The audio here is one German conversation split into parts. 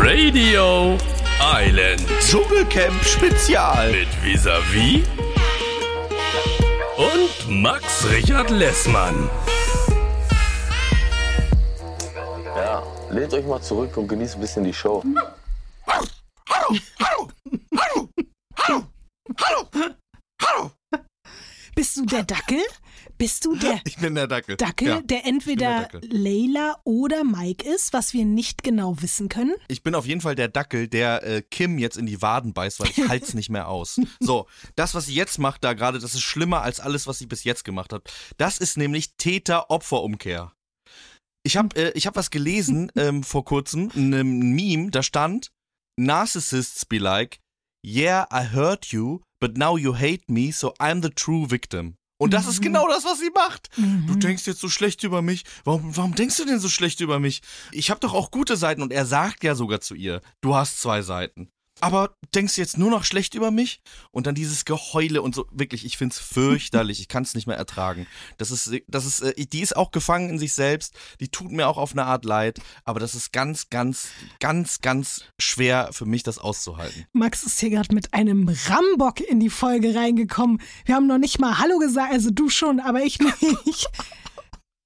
Radio Island Dschungelcamp Spezial. mit Visavi und Max Richard Lessmann. Ja, lehnt euch mal zurück und genießt ein bisschen die Show. Bist du der Dackel? Bist du der Ich bin der Dackel. Dackel, Ja. der entweder Dackel. Leila oder Mike ist, was wir nicht genau wissen können? Ich bin auf jeden Fall der Dackel, der äh, Kim jetzt in die Waden beißt, weil ich halt's nicht mehr aus. So, das, was sie jetzt macht da gerade, das ist schlimmer als alles, was sie bis jetzt gemacht hat. Das ist nämlich Täter-Opfer-Umkehr. Ich habe äh, ich hab was gelesen ähm, vor kurzem, in einem Meme, da stand, Narcissists be like, yeah, I hurt you, but now you hate me, so I'm the true victim. Und das ist genau das, was sie macht. Du denkst jetzt so schlecht über mich. Warum, warum denkst du denn so schlecht über mich? Ich habe doch auch gute Seiten und er sagt ja sogar zu ihr, du hast zwei Seiten. Aber denkst du jetzt nur noch schlecht über mich? Und dann dieses Geheule und so, wirklich, ich find's fürchterlich. Ich kann's nicht mehr ertragen. Das ist, das ist, äh, die ist auch gefangen in sich selbst. Die tut mir auch auf eine Art leid. Aber das ist ganz, ganz, ganz, ganz schwer für mich, das auszuhalten. Max ist hier gerade mit einem Rambock in die Folge reingekommen. Wir haben noch nicht mal Hallo gesagt, also du schon, aber ich nicht.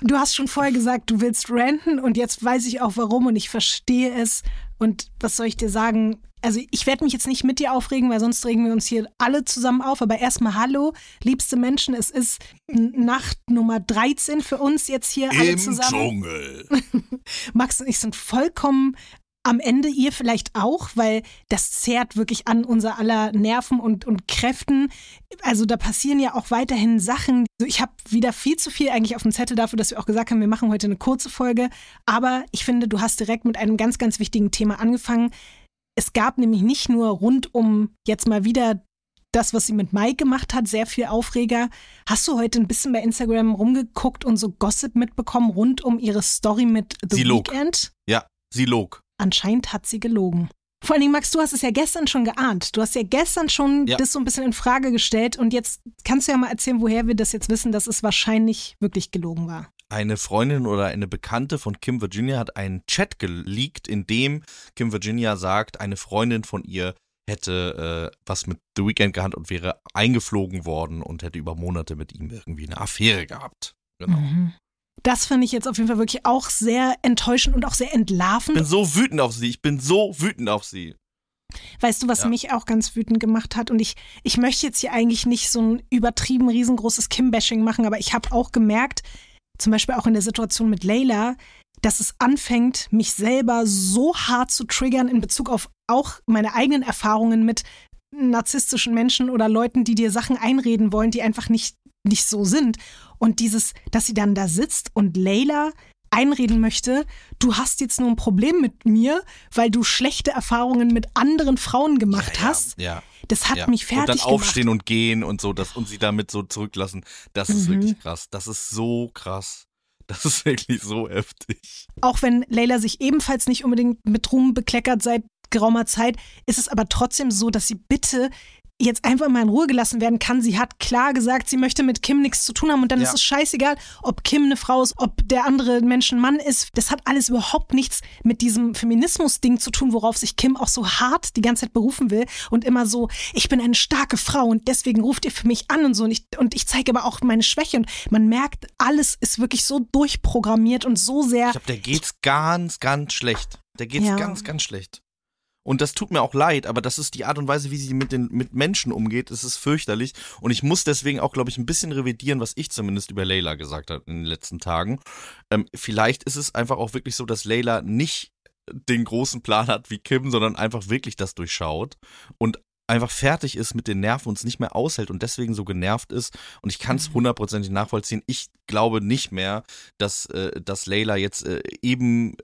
Du hast schon vorher gesagt, du willst ranten und jetzt weiß ich auch warum und ich verstehe es. Und was soll ich dir sagen? Also ich werde mich jetzt nicht mit dir aufregen, weil sonst regen wir uns hier alle zusammen auf. Aber erstmal Hallo, liebste Menschen, es ist Nacht Nummer 13 für uns jetzt hier alle zusammen. Dschungel. Max und ich sind vollkommen am Ende, ihr vielleicht auch, weil das zehrt wirklich an unser aller Nerven und, und Kräften. Also da passieren ja auch weiterhin Sachen. Also ich habe wieder viel zu viel eigentlich auf dem Zettel dafür, dass wir auch gesagt haben, wir machen heute eine kurze Folge. Aber ich finde, du hast direkt mit einem ganz, ganz wichtigen Thema angefangen. Es gab nämlich nicht nur rund um jetzt mal wieder das, was sie mit Mike gemacht hat, sehr viel Aufreger. Hast du heute ein bisschen bei Instagram rumgeguckt und so Gossip mitbekommen rund um ihre Story mit The Sie log. Weeknd? Ja, sie log. Anscheinend hat sie gelogen. Vor allen Dingen, Max, du hast es ja gestern schon geahnt. Du hast ja gestern schon Ja. das so ein bisschen in Frage gestellt und jetzt kannst du ja mal erzählen, woher wir das jetzt wissen, dass es wahrscheinlich wirklich gelogen war. Eine Freundin oder eine Bekannte von Kim Virginia hat einen Chat geleakt, in dem Kim Virginia sagt, eine Freundin von ihr hätte äh, was mit The Weeknd gehabt und wäre eingeflogen worden und hätte über Monate mit ihm irgendwie eine Affäre gehabt. Genau. Mhm. Das fand ich jetzt auf jeden Fall wirklich auch sehr enttäuschend und auch sehr Ich entlarvend. bin so wütend auf sie. Ich bin so wütend auf sie. Weißt du, was Ja. mich auch ganz wütend gemacht hat? Und ich, ich möchte jetzt hier eigentlich nicht so ein übertrieben riesengroßes Kim-Bashing machen, aber ich habe auch gemerkt, zum Beispiel auch in der Situation mit Layla, dass es anfängt, mich selber so hart zu triggern in Bezug auf auch meine eigenen Erfahrungen mit narzisstischen Menschen oder Leuten, die dir Sachen einreden wollen, die einfach nicht, nicht so sind. Und dieses, dass sie dann da sitzt und Layla einreden möchte, du hast jetzt nur ein Problem mit mir, weil du schlechte Erfahrungen mit anderen Frauen gemacht hast. Ja. Das hat ja. mich fertig Und dann aufstehen gemacht. und gehen und so das, und sie damit so zurücklassen. Das ist Mhm. wirklich krass. Das ist so krass. Das ist wirklich so heftig. Auch wenn Leila sich ebenfalls nicht unbedingt mit Ruhm bekleckert seit geraumer Zeit, ist es aber trotzdem so, dass sie bitte jetzt einfach mal in Ruhe gelassen werden kann. Sie hat klar gesagt, sie möchte mit Kim nichts zu tun haben und dann Ja. ist es scheißegal, ob Kim eine Frau ist, ob der andere Mensch ein Mann ist. Das hat alles überhaupt nichts mit diesem Feminismus-Ding zu tun, worauf sich Kim auch so hart die ganze Zeit berufen will und immer so, ich bin eine starke Frau und deswegen ruft ihr für mich an und so und ich, und ich zeige aber auch meine Schwäche und man merkt, alles ist wirklich so durchprogrammiert und so sehr Ich glaube, der geht's ganz, ganz schlecht. Der geht's Ja. ganz, ganz schlecht. Und das tut mir auch leid, aber das ist die Art und Weise, wie sie mit den mit Menschen umgeht. Es ist fürchterlich. Und ich muss deswegen auch, glaube ich, ein bisschen revidieren, was ich zumindest über Layla gesagt habe in den letzten Tagen. Ähm, vielleicht ist es einfach auch wirklich so, dass Layla nicht den großen Plan hat wie Kim, sondern einfach wirklich das durchschaut und einfach fertig ist mit den Nerven und es nicht mehr aushält und deswegen so genervt ist. Und ich kann es hundertprozentig nachvollziehen. Ich glaube nicht mehr, dass, äh, dass Layla jetzt äh, eben,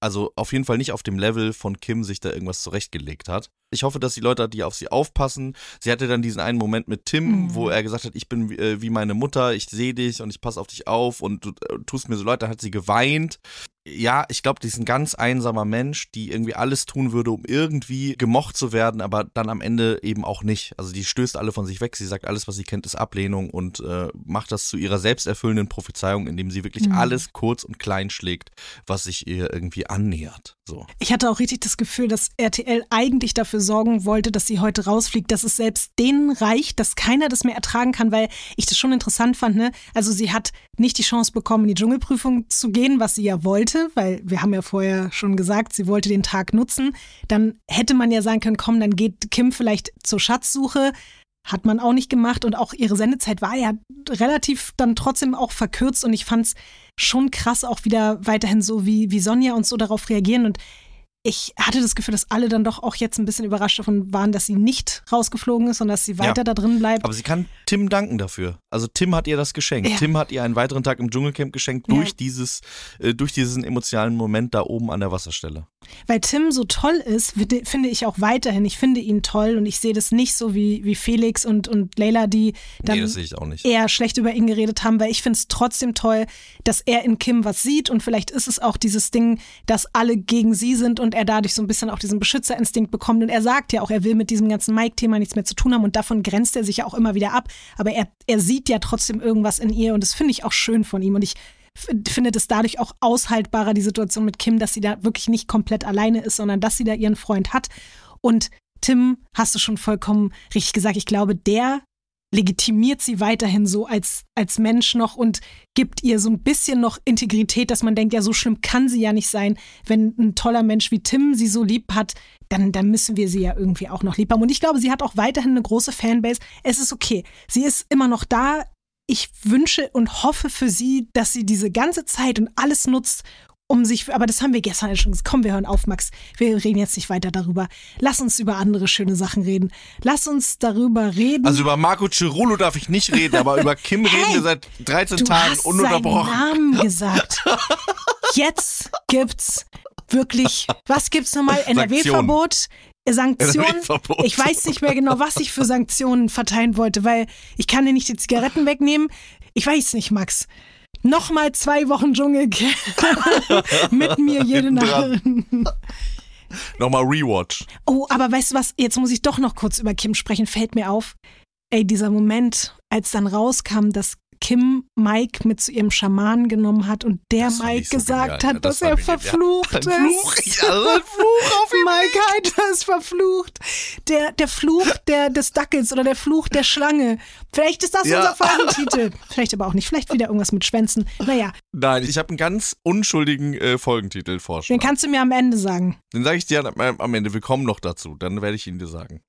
also auf jeden Fall nicht auf dem Level von Kim sich da irgendwas zurechtgelegt hat. Ich hoffe, dass die Leute, die auf sie aufpassen, sie hatte dann diesen einen Moment mit Tim, Mhm. wo er gesagt hat, ich bin äh, wie meine Mutter, ich sehe dich und ich passe auf dich auf und du äh, tust mir so leid, dann hat sie geweint. Ja, ich glaube, die ist ein ganz einsamer Mensch, die irgendwie alles tun würde, um irgendwie gemocht zu werden, aber dann am Ende eben auch nicht. Also die stößt alle von sich weg. Sie sagt, alles, was sie kennt, ist Ablehnung und äh, macht das zu ihrer selbsterfüllenden Prophezeiung, indem sie wirklich Mhm. alles kurz und klein schlägt, was sich ihr irgendwie annähert. So. Ich hatte auch richtig das Gefühl, dass RTL eigentlich dafür sorgen wollte, dass sie heute rausfliegt, dass es selbst denen reicht, dass keiner das mehr ertragen kann, weil ich das schon interessant fand. Ne? Also sie hat nicht die Chance bekommen, in die Dschungelprüfung zu gehen, was sie ja wollte, weil wir haben ja vorher schon gesagt, sie wollte den Tag nutzen. Dann hätte man ja sagen können, komm, dann geht Kim vielleicht zur Schatzsuche. Hat man auch nicht gemacht und auch ihre Sendezeit war ja relativ dann trotzdem auch verkürzt und ich fand's schon krass auch wieder weiterhin so, wie, wie Sonja und so darauf reagieren und ich hatte das Gefühl, dass alle dann doch auch jetzt ein bisschen überrascht davon waren, dass sie nicht rausgeflogen ist und dass sie weiter Ja. da drin bleibt. Aber sie kann Tim danken dafür. Also Tim hat ihr das geschenkt. Ja. Tim hat ihr einen weiteren Tag im Dschungelcamp geschenkt Ja. durch dieses, äh, durch diesen emotionalen Moment da oben an der Wasserstelle. Weil Tim so toll ist, finde ich auch weiterhin. Ich finde ihn toll und ich sehe das nicht so wie, wie Felix und, und Leila, die dann nee, eher schlecht über ihn geredet haben, weil ich finde es trotzdem toll, dass er in Kim was sieht und vielleicht ist es auch dieses Ding, dass alle gegen sie sind und er dadurch so ein bisschen auch diesen Beschützerinstinkt bekommt. Und er sagt ja auch, er will mit diesem ganzen Mike-Thema nichts mehr zu tun haben und davon grenzt er sich ja auch immer wieder ab, aber er, er sieht ja trotzdem irgendwas in ihr und das finde ich auch schön von ihm. Und ich f- finde es dadurch auch aushaltbarer, die Situation mit Kim, dass sie da wirklich nicht komplett alleine ist, sondern dass sie da ihren Freund hat und Tim, hast du schon vollkommen richtig gesagt, ich glaube, der legitimiert sie weiterhin so als, als Mensch noch und gibt ihr so ein bisschen noch Integrität, dass man denkt, ja, so schlimm kann sie ja nicht sein. Wenn ein toller Mensch wie Tim sie so lieb hat, dann, dann müssen wir sie ja irgendwie auch noch lieb haben. Und ich glaube, sie hat auch weiterhin eine große Fanbase. Es ist okay. Sie ist immer noch da. Ich wünsche und hoffe für sie, dass sie diese ganze Zeit und alles nutzt, um sich, aber das haben wir gestern ja schon gesagt. Komm, wir hören auf, Max. Wir reden jetzt nicht weiter darüber. Lass uns über andere schöne Sachen reden. Lass uns darüber reden. Also über Marco Cirolo darf ich nicht reden, aber über Kim reden wir seit 13 Du Tagen hast seinen ununterbrochen. Namen gesagt. Jetzt gibt's wirklich, was gibt's nochmal? NRW-Verbot? Sanktionen. Ich weiß nicht mehr genau, was ich für Sanktionen verteilen wollte, weil ich kann dir nicht die Zigaretten wegnehmen. Ich weiß nicht, Max. Nochmal zwei Wochen Dschungelcamp mit mir jede Nacht. Nochmal Rewatch. Oh, aber weißt du was? Jetzt muss ich doch noch kurz über Kim sprechen. Fällt mir auf. Ey, dieser Moment, als dann rauskam, dass Kim Mike mit zu ihrem Schamanen genommen hat und der Mike so gesagt genial. hat, Das dass er ja. verflucht Ein ist. Fluch, ja, Fluch auf ihm. Mike Heiter ist verflucht. Der, der Fluch der, des Dackels oder der Fluch der Schlange. Vielleicht ist das Ja. unser Folgentitel. Vielleicht aber auch nicht. Vielleicht wieder irgendwas mit Schwänzen. Naja, Nein, ich habe einen ganz unschuldigen äh, Folgentitel den vorschlagen. kannst du mir am Ende sagen. Den sage ich dir am, am Ende. Wir kommen noch dazu. Dann werde ich ihn dir sagen.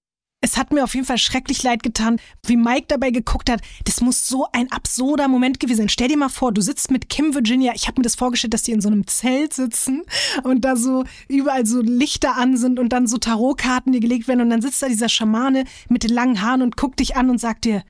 Es hat mir auf jeden Fall schrecklich leid getan, wie Mike dabei geguckt hat. Das muss so ein absurder Moment gewesen sein. Stell dir mal vor, du sitzt mit Kim Virginia. Ich habe mir das vorgestellt, dass die in so einem Zelt sitzen und da so überall so Lichter an sind und dann so Tarotkarten dir gelegt werden und dann sitzt da dieser Schamane mit den langen Haaren und guckt dich an und sagt dir,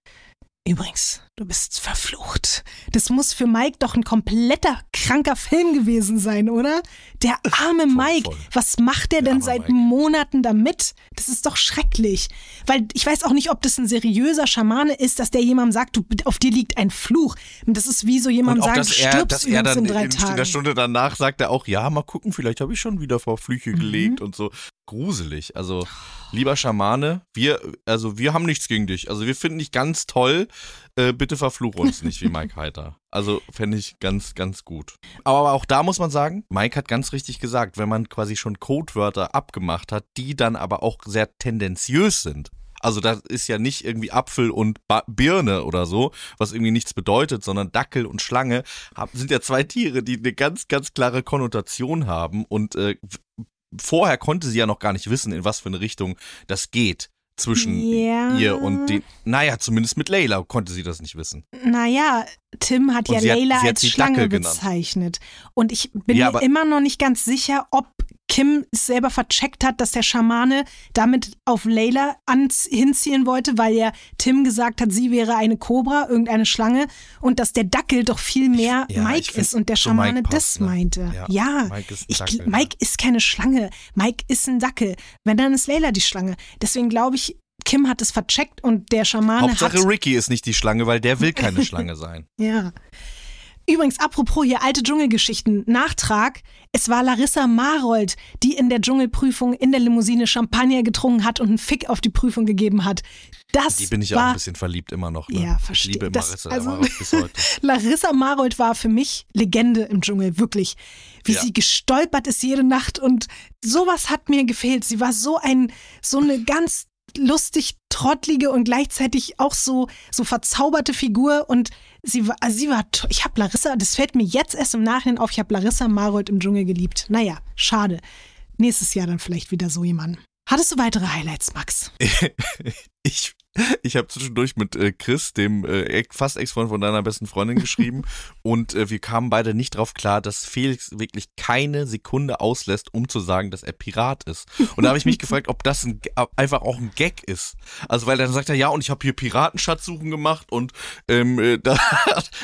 übrigens, du bist verflucht. Das muss für Mike doch ein kompletter kranker Film gewesen sein, oder? Der arme Mike, voll. was macht der, Der denn seit Mike. Monaten damit? Das ist doch schrecklich. Weil ich weiß auch nicht, ob das ein seriöser Schamane ist, dass der jemandem sagt, du, auf dir liegt ein Fluch. Und das ist wie so auch, sagen, dass du er, stirbst dass er übrigens dann in drei in, in Tagen. der Stunde danach sagt er auch, ja, mal gucken, vielleicht habe ich schon wieder vor Flüche Mhm. gelegt und so. Gruselig. Also, lieber Schamane, wir, also wir haben nichts gegen dich. Also wir finden dich ganz toll. Äh, bitte verfluch uns nicht wie Mike Heiter. Also fände ich ganz, ganz gut. Aber auch da muss man sagen, Mike hat ganz richtig gesagt, wenn man quasi schon Codewörter abgemacht hat, die dann aber auch sehr tendenziös sind. Also das ist ja nicht irgendwie Apfel und ba Birne oder so, was irgendwie nichts bedeutet, sondern Dackel und Schlange sind ja zwei Tiere, die eine ganz, ganz klare Konnotation haben. Und äh, vorher konnte sie ja noch gar nicht wissen, in was für eine Richtung das geht zwischen Ja. ihr und den. Naja, zumindest mit Layla konnte sie das nicht wissen. Naja, Tim hat Und ja Layla hat als Schlange Dackel genannt. bezeichnet. Und ich bin Ja, mir immer noch nicht ganz sicher, ob Kim selber vercheckt hat, dass der Schamane damit auf Layla ans, hinzielen wollte, weil ja Tim gesagt hat, sie wäre eine Kobra, irgendeine Schlange und dass der Dackel doch viel mehr Ja, ich Mike find, ist und der Schamane Mike das ne? meinte. Ja, Ja, Mike ist ich, Dackel, Mike ist keine Schlange. Mike ist ein Dackel. Wenn, dann ist Layla die Schlange. Deswegen glaube ich, Kim hat es vercheckt und der Schamane Hauptsache hat Ricky ist nicht die Schlange, weil der will keine Schlange sein. Ja. Übrigens, apropos hier alte Dschungelgeschichten, Nachtrag. Es war Larissa Marold, die in der Dschungelprüfung in der Limousine Champagner getrunken hat und einen Fick auf die Prüfung gegeben hat. Das Die bin ich war, auch ein bisschen verliebt immer noch. Ne? Ja, Ich verstehe. liebe Das- Marissa also- Marold bis heute. Larissa Marold war für mich Legende im Dschungel, wirklich. Wie Ja. sie gestolpert ist jede Nacht und sowas hat mir gefehlt. Sie war so ein, so eine ganz lustig trottlige und gleichzeitig auch so, so verzauberte Figur und sie war, also sie war, ich habe Larissa, das fällt mir jetzt erst im Nachhinein auf, ich habe Larissa Marold im Dschungel geliebt. Naja, schade. Nächstes Jahr dann vielleicht wieder so jemand. Hattest du weitere Highlights, Max? Ich, ich habe zwischendurch mit äh, Chris, dem äh, fast Ex-Freund von deiner besten Freundin, geschrieben und äh, wir kamen beide nicht drauf klar, dass Felix wirklich keine Sekunde auslässt, um zu sagen, dass er Pirat ist. Und da habe ich mich gefragt, ob das ein, einfach auch ein Gag ist. Also weil dann sagt er, ja, und ich habe hier Piratenschatzsuchen gemacht und ähm, äh, da,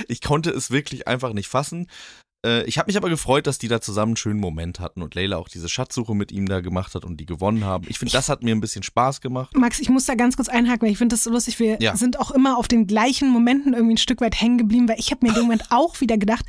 ich konnte es wirklich einfach nicht fassen. Äh, Ich habe mich aber gefreut, dass die da zusammen einen schönen Moment hatten und Leila auch diese Schatzsuche mit ihm da gemacht hat und die gewonnen haben. Ich finde, das hat mir ein bisschen Spaß gemacht. Max, ich muss da ganz kurz einhaken, weil ich finde das so lustig. Wir Ja. sind auch immer auf den gleichen Momenten irgendwie ein Stück weit hängen geblieben, weil ich habe mir in dem Moment auch wieder gedacht,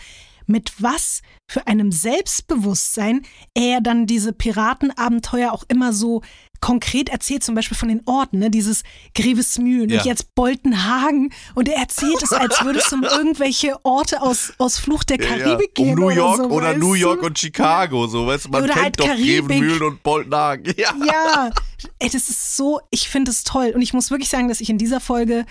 mit was für einem Selbstbewusstsein er dann diese Piratenabenteuer auch immer so konkret erzählt, zum Beispiel von den Orten, ne? dieses Grevesmühlen Ja. und jetzt Boltenhagen und er erzählt es, als würde es um irgendwelche Orte aus, aus Fluch der Karibik um gehen New York oder, so, oder New? York und Chicago, so weißt du, man Oder kennt halt doch Karibik. Grevenmühlen und Boltenhagen. Ja. Ja, ey, das ist so, ich finde es toll. Und ich muss wirklich sagen, dass ich in dieser Folge,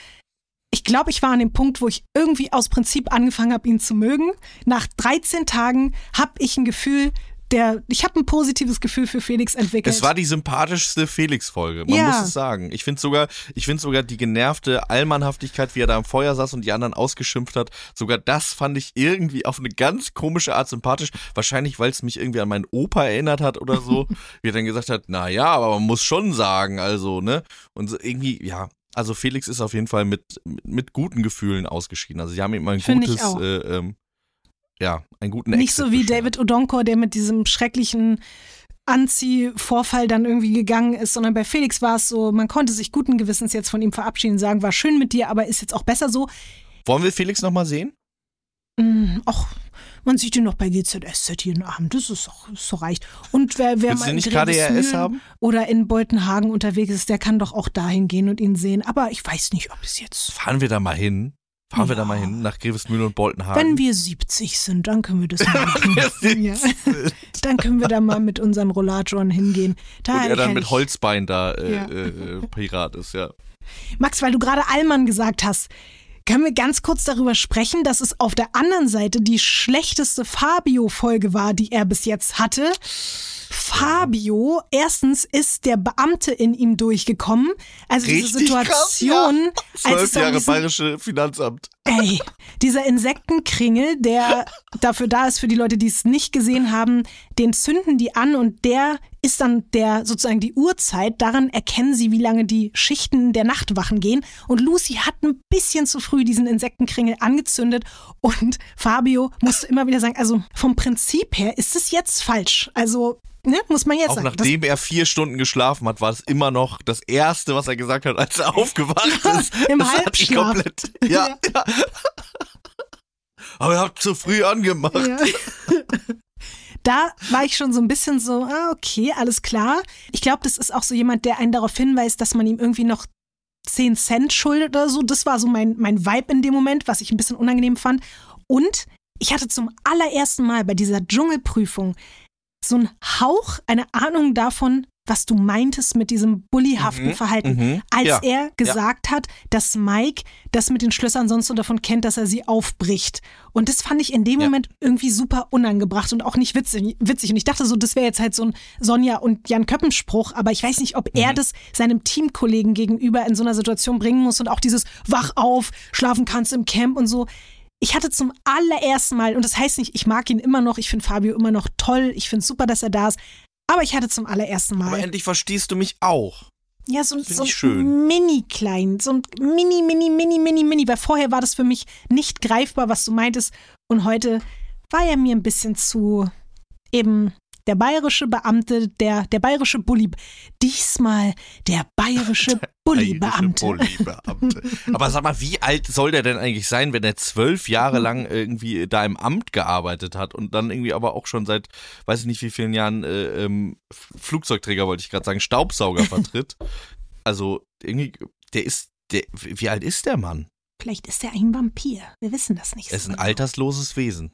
ich glaube, ich war an dem Punkt, wo ich irgendwie aus Prinzip angefangen habe, ihn zu mögen. Nach 13 Tagen habe ich ein Gefühl, der, ich habe ein positives Gefühl für Felix entwickelt. Es war die sympathischste Felix-Folge, man Ja. muss es sagen. Ich finde sogar, ich finde sogar die genervte Allmannhaftigkeit, wie er da am Feuer saß und die anderen ausgeschimpft hat, sogar das fand ich irgendwie auf eine ganz komische Art sympathisch. Wahrscheinlich, weil es mich irgendwie an meinen Opa erinnert hat oder so. wie er dann gesagt hat, na ja, aber man muss schon sagen, also, ne? Und so irgendwie, ja. Also Felix ist auf jeden Fall mit, mit, guten Gefühlen ausgeschieden. Also sie haben ihm ein Finde ich gutes, äh, ähm, ja, einen guten Nicht Exit so wie. David Odonkor, der mit diesem schrecklichen Anziehvorfall dann irgendwie gegangen ist, sondern bei Felix war es so, man konnte sich guten Gewissens jetzt von ihm verabschieden und sagen, war schön mit dir, aber ist jetzt auch besser so. Wollen wir Felix nochmal sehen? Mm, Ach, man sieht ihn noch bei GZSZ jeden Abend, das ist doch, so reicht. Und wer, wer Willst mal in nicht KDRS haben? Oder in Boltenhagen unterwegs ist, der kann doch auch dahin gehen und ihn sehen. Aber ich weiß nicht, ob es jetzt. Fahren wir da mal hin? Fahren wir da Ja. mal hin, nach Grevesmühlen und Boltenhagen? Wenn wir 70 sind, dann können wir das machen. ja. Dann können wir da mal mit unseren Rollatoren hingehen. Da und er dann mit Holzbein da äh, Ja. äh, äh, Pirat ist, ja. Max, weil du gerade Allmann gesagt hast, können wir ganz kurz darüber sprechen, dass es auf der anderen Seite die schlechteste Fabio-Folge war, die er bis jetzt hatte. Fabio, erstens ist der Beamte in ihm durchgekommen. Also diese Richtig krass, ja. Situation, Zwölf Jahre diesen, bayerische Finanzamt. Ey, dieser Insektenkringel, der dafür da ist für die Leute, die es nicht gesehen haben, den zünden die an und der ist dann der sozusagen die Uhrzeit. Daran erkennen sie, wie lange die Schichten der Nachtwachen gehen. Und Lucy hat ein bisschen zu früh diesen Insektenkringel angezündet und Fabio musste immer wieder sagen, also vom Prinzip her ist es jetzt falsch. Also, ne, muss man jetzt Auch sagen. Nachdem er vier Stunden geschlafen hat, war es immer noch das Erste, was er gesagt hat, als er aufgewacht ist. Im das Halbschlaf. komplett. Ja, ja. Aber ihr habt zu früh angemacht. Ja. Da war ich schon so ein bisschen so, ah, okay, alles klar. Ich glaube, das ist auch so jemand, der einen darauf hinweist, dass man ihm irgendwie noch 10 Cent schuldet oder so. Das war so mein, mein Vibe in dem Moment, was ich ein bisschen unangenehm fand. Und ich hatte zum allerersten Mal bei dieser Dschungelprüfung so einen Hauch, eine Ahnung davon, was du meintest mit diesem bullyhaften Mhm, Verhalten. mhm, Als ja, er gesagt hat, dass Mike das mit den Schlössern sonst nur davon kennt, dass er sie aufbricht. Und das fand ich in dem Ja. Moment irgendwie super unangebracht und auch nicht witzig. witzig. Und ich dachte so, das wäre jetzt halt so ein Sonja und Jan Köppen-Spruch, aber ich weiß nicht, ob Mhm. er das seinem Teamkollegen gegenüber in so einer Situation bringen muss und auch dieses Wach auf, schlafen kannst im Camp und so. Ich hatte zum allerersten Mal, und das heißt nicht, ich mag ihn immer noch, ich finde Fabio immer noch toll, ich finde es super, dass er da ist, Aber ich hatte zum allerersten Mal. Aber endlich verstehst du mich auch. Ja, so, so ich schön. mini klein, so ein mini, mini, mini, mini, mini, weil vorher war das für mich nicht greifbar, was du meintest. Und heute war er mir ein bisschen zu eben der bayerische Beamte, der, der bayerische Bulli. Diesmal der bayerische Bulli-Beamte. Bayerische Bulli-Beamte. Aber sag mal, wie alt soll der denn eigentlich sein, wenn er zwölf Jahre lang irgendwie da im Amt gearbeitet hat und dann irgendwie aber auch schon seit, weiß ich nicht wie vielen Jahren, äh, ähm, Flugzeugträger wollte ich gerade sagen, Staubsauger vertritt? Also irgendwie, der ist, der, wie alt ist der Mann? Vielleicht ist er ein Vampir. Wir wissen das nicht Er ist so ein genau. altersloses Wesen.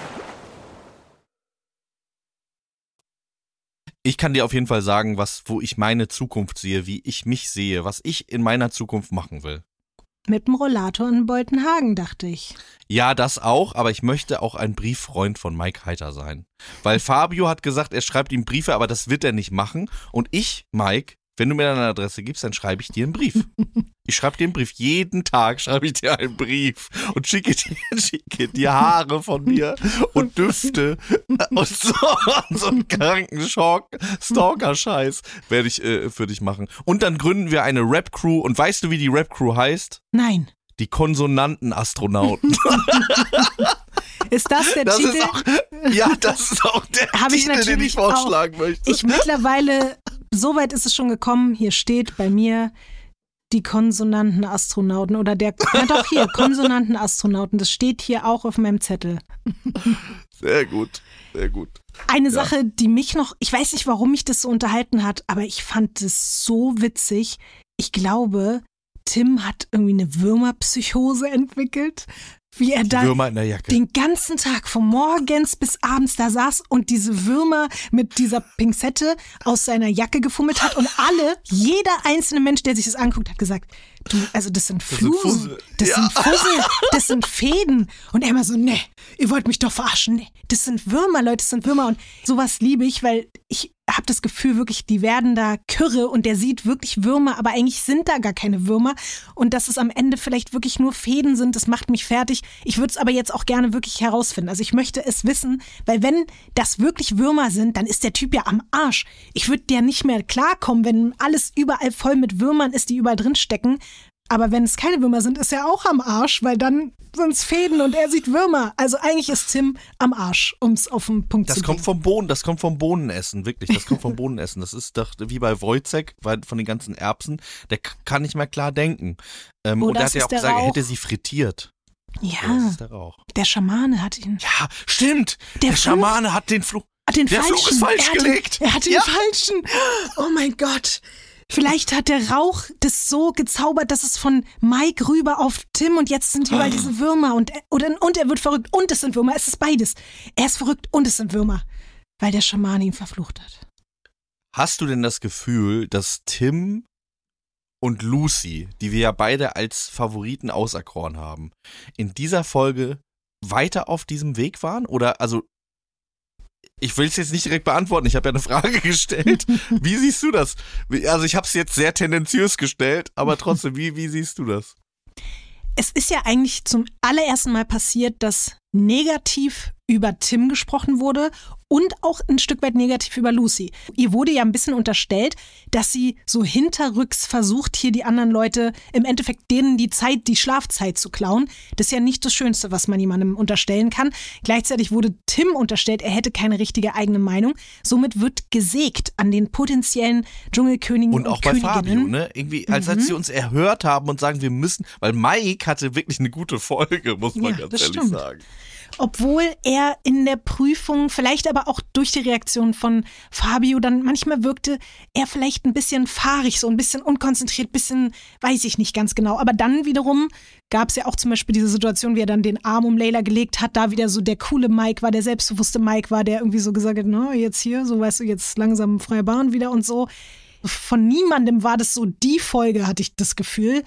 Ich kann dir auf jeden Fall sagen, was, wo ich meine Zukunft sehe, wie ich mich sehe, was ich in meiner Zukunft machen will. Mit dem Rollator in Boltenhagen, dachte ich. Ja, das auch, aber ich möchte auch ein Brieffreund von Mike Heiter sein. Weil Fabio hat gesagt, er schreibt ihm Briefe, aber das wird er nicht machen. Und ich, Mike, wenn du mir deine Adresse gibst, dann schreibe ich dir einen Brief. Ich schreibe dir einen Brief. Jeden Tag schreibe ich dir einen Brief und schicke dir, schicke dir Haare von mir und Düfte und so, so einen kranken Stalker-Scheiß werde ich äh, für dich machen. Und dann gründen wir eine Rap-Crew. Und weißt du, wie die Rap-Crew heißt? Nein. Die Konsonanten-Astronauten. Ist das der Das Titel? auch, ja, das ist auch der Hab ich Titel, den ich vorschlagen möchte. ich mittlerweile, so weit ist es schon gekommen, hier steht bei mir die Konsonanten-Astronauten oder der, ja doch hier, Konsonanten-Astronauten, das steht hier auch auf meinem Zettel. Sehr gut, sehr gut. Eine Sache, die mich noch, ich weiß nicht, warum mich das so unterhalten hat, aber ich fand es so witzig. Ich glaube, Tim hat irgendwie eine Würmerpsychose entwickelt. Wie er da den ganzen Tag von morgens bis abends da saß und diese Würmer mit dieser Pinzette aus seiner Jacke gefummelt hat und alle, jeder einzelne Mensch, der sich das anguckt, hat gesagt, du, also das sind sind Flusen, Fussel. das Ja. sind Fussel, das sind Fäden und er immer so, nee, ihr wollt mich doch verarschen, nee, das sind Würmer, Leute, das sind Würmer und sowas liebe ich, weil ich habe das Gefühl wirklich, die werden da kürre und der sieht wirklich Würmer, aber eigentlich sind da gar keine Würmer und dass es am Ende vielleicht wirklich nur Fäden sind, das macht mich fertig. Ich würde es aber jetzt auch gerne wirklich herausfinden. Also ich möchte es wissen, weil wenn das wirklich Würmer sind, dann ist der Typ ja am Arsch. Ich würde der nicht mehr klarkommen, wenn alles überall voll mit Würmern ist, die überall drin stecken. Aber wenn es keine Würmer sind, ist er auch am Arsch, weil dann sind es Fäden und er sieht Würmer. Also eigentlich ist Tim am Arsch, um es auf den Punkt Das zu kommt bringen. vom Bohnen, das kommt vom Bohnenessen, wirklich. Das kommt vom Bohnenessen. Das ist doch wie bei Wojcek, weil von den ganzen Erbsen, der kann nicht mehr klar denken. Ähm, Oh, und er das hat ja ist auch gesagt, er Rauch. hätte sie frittiert. Ja, das Ja, ist der Rauch. der Schamane hat ihn. Ja, stimmt. Der Der, Schamane hat den Fluch. Den Der falschen. Fluch ist falsch er gelegt. Den, er hat den Ja. falschen. Oh mein Gott. Vielleicht hat der Rauch das so gezaubert, dass es von Mike rüber auf Tim und jetzt sind überall diese Würmer und, oder, und er wird verrückt und es sind Würmer. Es ist beides. Er ist verrückt und es sind Würmer, weil der Schamane ihn verflucht hat. Hast du denn das Gefühl, dass Tim und Lucy, die wir ja beide als Favoriten auserkoren haben, in dieser Folge weiter auf diesem Weg waren? Oder also ich will es jetzt nicht direkt beantworten, ich habe ja eine Frage gestellt. Wie siehst du das? Also ich habe es jetzt sehr tendenziös gestellt, aber trotzdem, wie, wie siehst du das? Es ist ja eigentlich zum allerersten Mal passiert, dass negativ über Tim gesprochen wurde und auch ein Stück weit negativ über Lucy. Ihr wurde ja ein bisschen unterstellt, dass sie so hinterrücks versucht, hier die anderen Leute im Endeffekt denen die Zeit, die Schlafzeit zu klauen. Das ist ja nicht das Schönste, was man jemandem unterstellen kann. Gleichzeitig wurde Tim unterstellt, er hätte keine richtige eigene Meinung. Somit wird gesägt an den potenziellen Dschungelkönigen und, Und auch bei Königinnen. Fabio, ne? Irgendwie, als, als sie uns erhört haben und sagen, wir müssen, weil Mike hatte wirklich eine gute Folge, muss man Ja, ganz ehrlich stimmt. sagen. Obwohl er in der Prüfung, vielleicht aber auch durch die Reaktion von Fabio, dann manchmal wirkte er vielleicht ein bisschen fahrig, so ein bisschen unkonzentriert, ein bisschen, weiß ich nicht ganz genau. Aber dann wiederum gab es ja auch zum Beispiel diese Situation, wie er dann den Arm um Leila gelegt hat, da wieder so der coole Mike war, der selbstbewusste Mike war, der irgendwie so gesagt hat, na, jetzt hier, so weißt du, jetzt langsam freie Bahn wieder und so. Von niemandem war das so die Folge, hatte ich das Gefühl.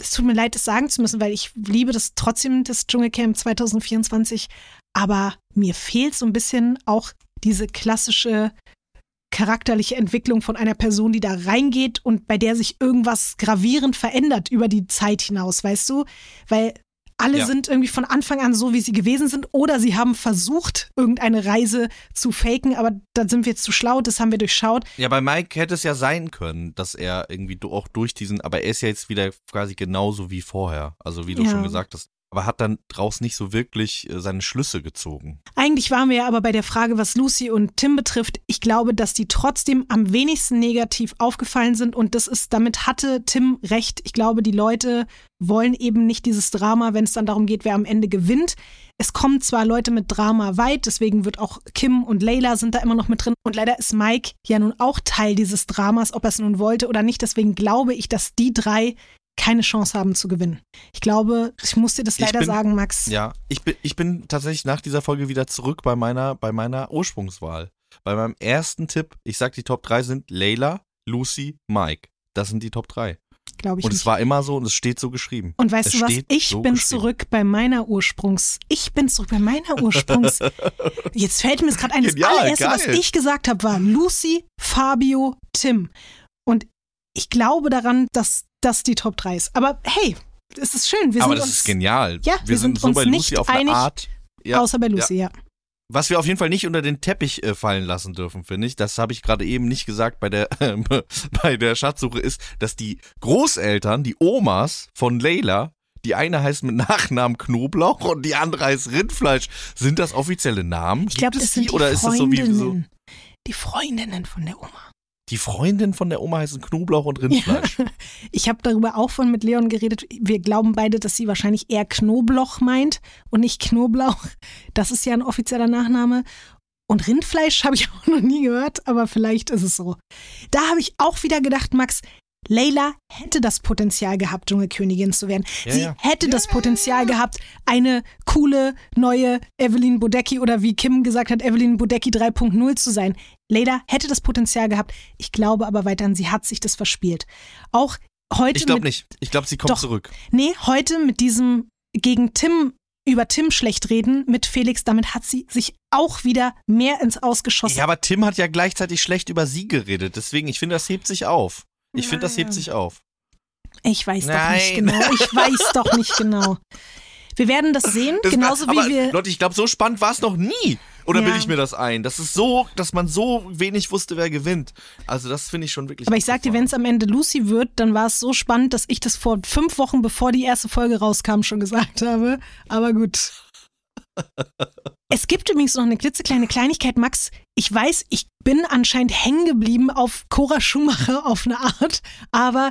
Es tut mir leid, das sagen zu müssen, weil ich liebe das trotzdem, das Dschungelcamp 2024. Aber mir fehlt so ein bisschen auch diese klassische charakterliche Entwicklung von einer Person, die da reingeht und bei der sich irgendwas gravierend verändert über die Zeit hinaus, weißt du? Weil alle Ja. sind irgendwie von Anfang an so, wie sie gewesen sind, oder sie haben versucht, irgendeine Reise zu faken, aber da sind wir zu schlau, das haben wir durchschaut. Ja, bei Mike hätte es ja sein können, dass er irgendwie auch durch diesen, aber er ist ja jetzt wieder quasi genauso wie vorher. Also wie du Ja. schon gesagt hast. Aber hat dann draus nicht so wirklich äh, seine Schlüsse gezogen. Eigentlich waren wir ja aber bei der Frage, was Lucy und Tim betrifft. Ich glaube, dass die trotzdem am wenigsten negativ aufgefallen sind und das ist, damit hatte Tim recht. Ich glaube, die Leute wollen eben nicht dieses Drama, wenn es dann darum geht, wer am Ende gewinnt. Es kommen zwar Leute mit Drama weit, deswegen wird auch Kim und Layla sind da immer noch mit drin. Und leider ist Mike ja nun auch Teil dieses Dramas, ob er es nun wollte oder nicht. Deswegen glaube ich, dass die drei keine Chance haben zu gewinnen. Ich glaube, ich muss dir das leider bin- sagen, Max. Ja, ich bin, ich bin tatsächlich nach dieser Folge wieder zurück bei meiner, bei meiner Ursprungswahl. Bei meinem ersten Tipp, ich sag, die Top 3 sind Layla, Lucy, Mike. Das sind die Top 3. Glaube ich Und nicht. es war immer so und es steht so geschrieben. Und weißt Es du was? Ich so bin zurück bei meiner Ursprungs. Ich bin zurück bei meiner Ursprungs. Jetzt fällt mir das gerade ein. Das allererste, was geil. ich gesagt habe, war Lucy, Fabio, Tim. Und ich glaube daran, dass das die Top 3 ist. Aber hey, es ist schön. Wir Aber sind das uns, ist genial. Ja, wir, wir sind, sind so uns bei nicht Lucy auf eine einig, Art. Ja, außer bei Lucy, ja. Was wir auf jeden Fall nicht unter den Teppich äh, fallen lassen dürfen, finde ich, das habe ich gerade eben nicht gesagt bei der, bei der Schatzsuche, ist, dass die Großeltern, die Omas von Leila, die eine heißt mit Nachnamen Knoblauch und die andere heißt Rindfleisch. Sind das offizielle Namen? Ich glaube, das sind die die oder ist das so wie so? Freundinnen. Die Freundinnen von der Oma. Die Freundin von der Oma heißen Knoblauch und Rindfleisch. Ich habe darüber auch von mit Leon geredet. Wir glauben beide, dass sie wahrscheinlich eher Knobloch meint und nicht Knoblauch. Das ist ja ein offizieller Nachname. Und Rindfleisch habe ich auch noch nie gehört, aber vielleicht ist es so. Da habe ich auch wieder gedacht, Max, Layla hätte das Potenzial gehabt, Dschungelkönigin zu werden. Ja, Sie ja. hätte das Potenzial gehabt, eine coole neue Evelyn Bodecki oder wie Kim gesagt hat, Evelyn Bodecki 3.0 zu sein. Layla hätte das Potenzial gehabt. Ich glaube aber weiterhin, sie hat sich das verspielt. Auch heute Ich glaube nicht. Ich glaube, sie kommt Doch. zurück. Nee, heute mit diesem gegen Tim über Tim schlecht reden mit Felix, damit hat sie sich auch wieder mehr ins Ausgeschossen. Ja, aber Tim hat ja gleichzeitig schlecht über sie geredet. Deswegen, ich finde, das hebt sich auf. Ich finde, das hebt sich auf. Ich weiß doch Nein. nicht genau. Ich weiß doch nicht genau. Wir werden das sehen, Das genauso war, wie wir. Leute, ich glaube, so spannend war es noch nie. Oder Ja. bilde ich mir das ein? Das ist so, dass man so wenig wusste, wer gewinnt. Also, das finde ich schon wirklich. Aber ich sag dir, wenn es am Ende Lucy wird, dann war es so spannend, dass ich das vor fünf Wochen, bevor die erste Folge rauskam, schon gesagt habe. Aber gut. Es gibt übrigens noch eine klitzekleine Kleinigkeit, Max. Ich weiß, ich bin anscheinend hängen geblieben auf Cora Schumacher auf eine Art, aber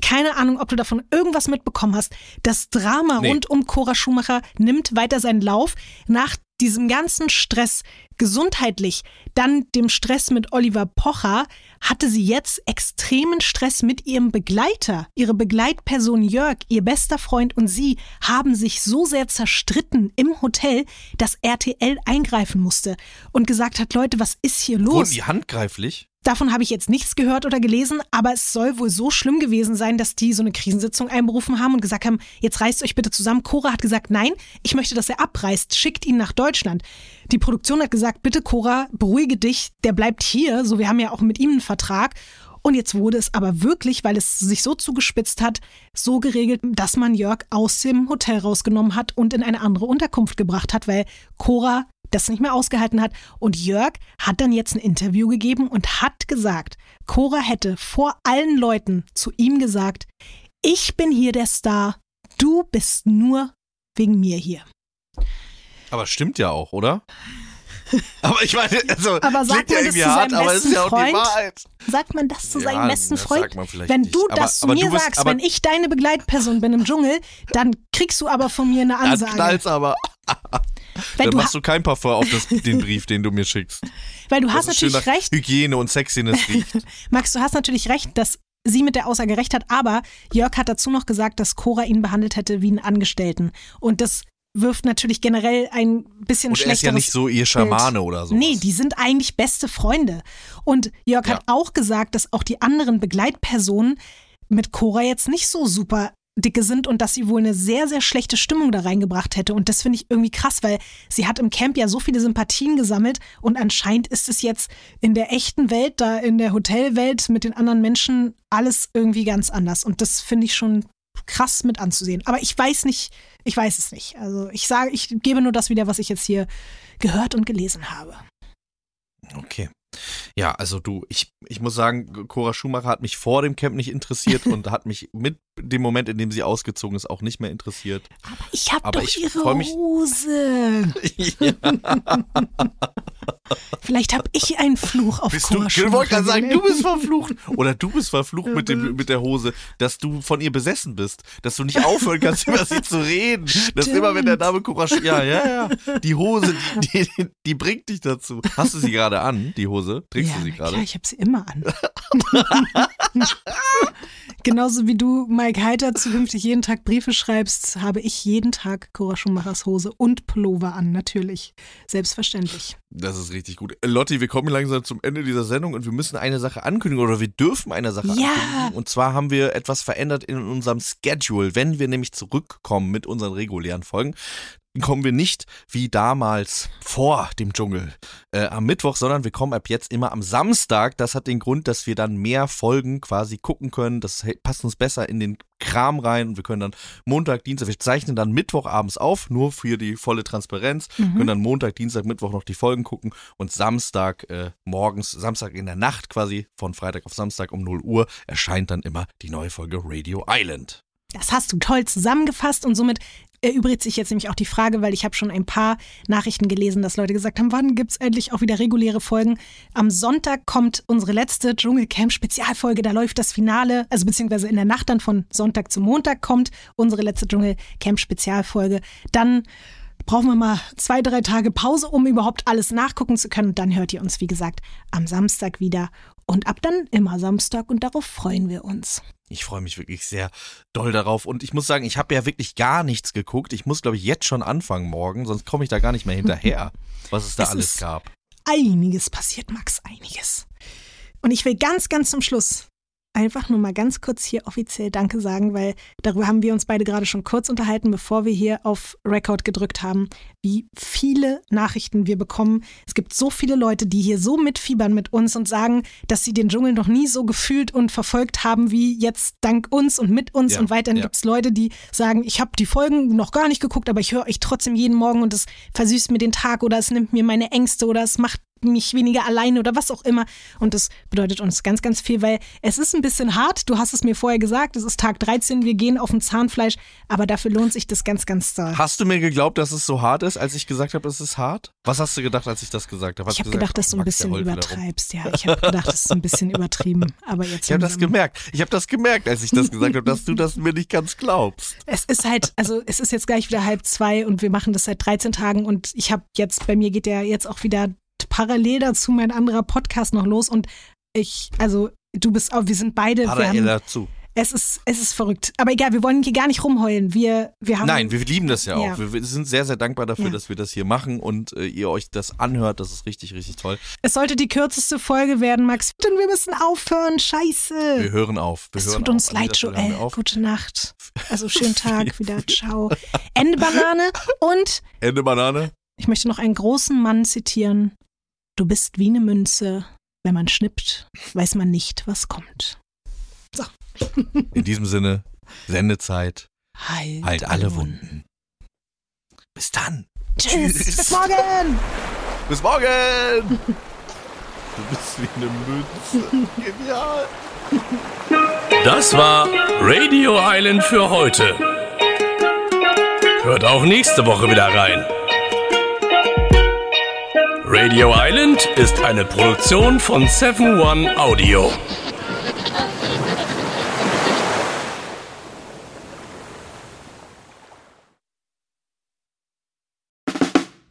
keine Ahnung, ob du davon irgendwas mitbekommen hast. Das Drama Nee. rund um Cora Schumacher nimmt weiter seinen Lauf. Nach diesem ganzen Stress, gesundheitlich, dann dem Stress mit Oliver Pocher, hatte sie jetzt extremen Stress mit ihrem Begleiter. Ihre Begleitperson Jörg, ihr bester Freund und sie haben sich so sehr zerstritten im Hotel, dass RTL eingreifen musste und gesagt hat, Leute, was ist hier los? Wurden die handgreiflich? Davon habe ich jetzt nichts gehört oder gelesen, aber es soll wohl so schlimm gewesen sein, dass die so eine Krisensitzung einberufen haben und gesagt haben, jetzt reißt euch bitte zusammen. Cora hat gesagt, nein, ich möchte, dass er abreist, schickt ihn nach Deutschland. Die Produktion hat gesagt, bitte Cora, beruhige dich, der bleibt hier, so wir haben ja auch mit ihm einen Vertrag. Und jetzt wurde es aber wirklich, weil es sich so zugespitzt hat, so geregelt, dass man Jörg aus dem Hotel rausgenommen hat und in eine andere Unterkunft gebracht hat, weil Cora das nicht mehr ausgehalten hat. Und Jörg hat dann jetzt ein Interview gegeben und hat gesagt, Cora hätte vor allen Leuten zu ihm gesagt, ich bin hier der Star, du bist nur wegen mir hier. Aber stimmt ja auch, oder? Aber ich meine, also, Aber sagt man das zu hart, seinem aber ist besten ja Freund? Sagt man das zu Ja, seinem besten Freund? wenn nicht. du Aber- das zu aber mir bist- sagst, aber- wenn ich deine Begleitperson bin im Dschungel, dann kriegst du aber von mir eine Dann Ansage. knallt's aber. Weil Dann du, machst du kein Parfum auf das, den Brief, den du mir schickst. weil du hast Das schön natürlich recht, Hygiene und Sexiness riecht. Max, du hast natürlich recht, dass sie mit der Aussage recht hat, aber Jörg hat dazu noch gesagt, dass Cora ihn behandelt hätte wie einen Angestellten. Und das wirft natürlich generell ein bisschen Und er ist ja schlechteres nicht so ihr Schamane oder so. Nee, die sind eigentlich beste Freunde. Und Jörg hat auch gesagt, dass auch die anderen Begleitpersonen mit Cora jetzt nicht so super dicke sind und dass sie wohl eine sehr, sehr schlechte Stimmung da reingebracht hätte. Und das finde ich irgendwie krass, weil sie hat im Camp ja so viele Sympathien gesammelt und anscheinend ist es jetzt in der echten Welt, da in der Hotelwelt mit den anderen Menschen alles irgendwie ganz anders. Und das finde ich schon krass mit anzusehen. Aber ich weiß nicht, ich weiß es nicht. Also ich sage, ich gebe nur das wieder, was ich jetzt hier gehört und gelesen habe. Okay. Ja, also du, ich, ich muss sagen, Cora Schumacher hat mich vor dem Camp nicht interessiert und hat mich mit dem Moment, in dem sie ausgezogen ist, auch nicht mehr interessiert. Ich habe Aber doch ich ihre mich- Hose. ja. Vielleicht habe ich einen Fluch auf Bist du, Cora ich wollte gerade sagen, du bist verflucht. Oder du bist verflucht mit, dem, mit der Hose, dass du von ihr besessen bist. Dass du nicht aufhören kannst, über sie zu reden. Dass immer, wenn der Name Cora Sch- Ja, ja, ja. Die Hose, die, die, die bringt dich dazu. Hast du sie gerade an, die Hose? Trägst ja, du sie gerade? Klar, ich habe sie immer an. Genauso wie du, Mike Heiter, zukünftig jeden Tag Briefe schreibst, habe ich jeden Tag Cora Schumachers Hose und Pullover an, natürlich. Selbstverständlich. Das ist richtig gut. Äh, Lotti, wir kommen langsam zum Ende dieser Sendung und wir müssen eine Sache ankündigen oder wir dürfen eine Sache Ja. ankündigen. Und zwar haben wir etwas verändert in unserem Schedule. Wenn wir nämlich zurückkommen mit unseren regulären Folgen, kommen wir nicht wie damals vor dem Dschungel äh, am Mittwoch, sondern wir kommen ab jetzt immer am Samstag. Das hat den Grund, dass wir dann mehr Folgen quasi gucken können. Das passt uns besser in den Kram rein und wir können dann Montag, Dienstag, wir zeichnen dann Mittwochabends auf, nur für die volle Transparenz, können dann Montag, Dienstag, Mittwoch noch die Folgen gucken und Samstag äh, morgens, Samstag in der Nacht quasi, von Freitag auf Samstag um 0 Uhr erscheint dann immer die neue Folge Radio Island. Das hast du toll zusammengefasst und somit erübrigt sich jetzt nämlich auch die Frage, weil ich habe schon ein paar Nachrichten gelesen, dass Leute gesagt haben, wann gibt's endlich auch wieder reguläre Folgen? Am Sonntag kommt unsere letzte Dschungelcamp-Spezialfolge, da läuft das Finale, also beziehungsweise in der Nacht dann von Sonntag zu Montag kommt unsere letzte Dschungelcamp-Spezialfolge. Dann brauchen wir mal zwei, drei Tage Pause, um überhaupt alles nachgucken zu können. Und dann hört ihr uns, wie gesagt, am Samstag wieder. Und ab dann immer Samstag und darauf freuen wir uns. Ich freue mich wirklich sehr doll darauf. Und ich muss sagen, ich habe ja wirklich gar nichts geguckt. Ich muss, glaube ich, jetzt schon anfangen morgen, sonst komme ich da gar nicht mehr hinterher, was es da Es alles gab. Einiges passiert, Max, einiges. Und ich will ganz, ganz zum Schluss einfach nur mal ganz kurz hier offiziell Danke sagen, weil darüber haben wir uns beide gerade schon kurz unterhalten, bevor wir hier auf Record gedrückt haben, wie viele Nachrichten wir bekommen. Es gibt so viele Leute, die hier so mitfiebern mit uns und sagen, dass sie den Dschungel noch nie so gefühlt und verfolgt haben wie jetzt dank uns und mit uns. Ja, und weiterhin ja. gibt es Leute, die sagen, ich habe die Folgen noch gar nicht geguckt, aber ich höre euch trotzdem jeden Morgen und es versüßt mir den Tag oder es nimmt mir meine Ängste oder es macht mich weniger alleine oder was auch immer. Und das bedeutet uns ganz, ganz viel, weil es ist ein bisschen hart. Du hast es mir vorher gesagt, es ist Tag 13, wir gehen auf ein Zahnfleisch, aber dafür lohnt sich das ganz, ganz doll. Hast du mir geglaubt, dass es so hart ist, als ich gesagt habe, es ist hart? Was hast du gedacht, als ich das gesagt habe? Hast Ich habe gedacht, dass du ein bisschen übertreibst. Ja, ich habe gedacht, das ist ein bisschen übertrieben. Aber jetzt Ich habe das gemerkt. Ich habe das gemerkt, als ich das gesagt habe, dass du das mir nicht ganz glaubst. Es ist halt, also es ist jetzt gleich wieder halb zwei und wir machen das seit 13 Tagen und ich habe jetzt, bei mir geht ja jetzt auch wieder parallel dazu mein anderer Podcast noch los und ich, also du bist auch, wir sind beide, wir Parallel dazu. es ist, es ist verrückt. Aber egal, wir wollen hier gar nicht rumheulen. Wir, wir haben. Nein, wir lieben das ja auch. Ja. Wir, wir sind sehr, sehr dankbar dafür, Ja. dass wir das hier machen und äh, ihr euch das anhört. Das ist richtig, richtig toll. Es sollte die kürzeste Folge werden, Max. Denn wir müssen aufhören. Wir Scheiße. hören auf. Wir Es hören tut uns auf. An leid, Joel. wir auf. Gute Nacht. Also schönen Tag wieder. Ciao. Ende Banane. Und Ende Banane. ich möchte noch einen großen Mann zitieren. Du bist wie eine Münze. Wenn man schnippt, weiß man nicht, was kommt. In diesem Sinne, Sendezeit. Halt, Halt alle Wunden. Bis dann. Tschüss. Tschüss. Bis morgen. Bis morgen. Du bist wie eine Münze. Genial. Das war Radio Island für heute. Hört auch nächste Woche wieder rein. Radio Island ist eine Produktion von 7 One Audio.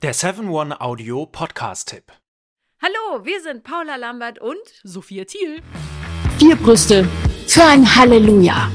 Der 7-One Audio Podcast-Tipp. Hallo, wir sind Paula Lambert und Sophia Thiel. Vier Brüste für ein Halleluja.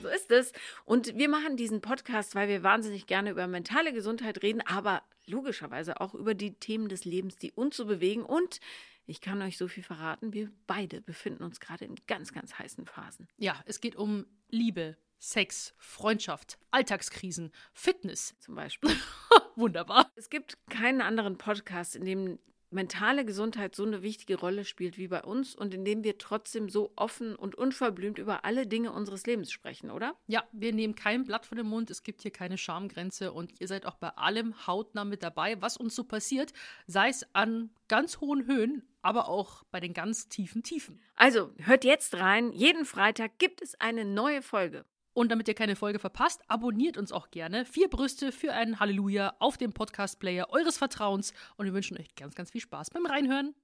so ist es. Und wir machen diesen Podcast, weil wir wahnsinnig gerne über mentale Gesundheit reden, aber logischerweise auch über die Themen des Lebens, die uns so bewegen. Und ich kann euch so viel verraten, wir beide befinden uns gerade in ganz, ganz heißen Phasen. Ja, es geht um Liebe, Sex, Freundschaft, Alltagskrisen, Fitness. Zum Beispiel. Wunderbar. Es gibt keinen anderen Podcast, in dem mentale Gesundheit so eine wichtige Rolle spielt wie bei uns und in dem wir trotzdem so offen und unverblümt über alle Dinge unseres Lebens sprechen, oder? Ja, wir nehmen kein Blatt von dem Mund, es gibt hier keine Schamgrenze und ihr seid auch bei allem hautnah mit dabei, was uns so passiert, sei es an ganz hohen Höhen, aber auch bei den ganz tiefen Tiefen. Also, hört jetzt rein. Jeden Freitag gibt es eine neue Folge. Und damit ihr keine Folge verpasst, abonniert uns auch gerne. Vier Brüste für ein Halleluja auf dem Podcast-Player eures Vertrauens und wir wünschen euch ganz, ganz viel Spaß beim Reinhören.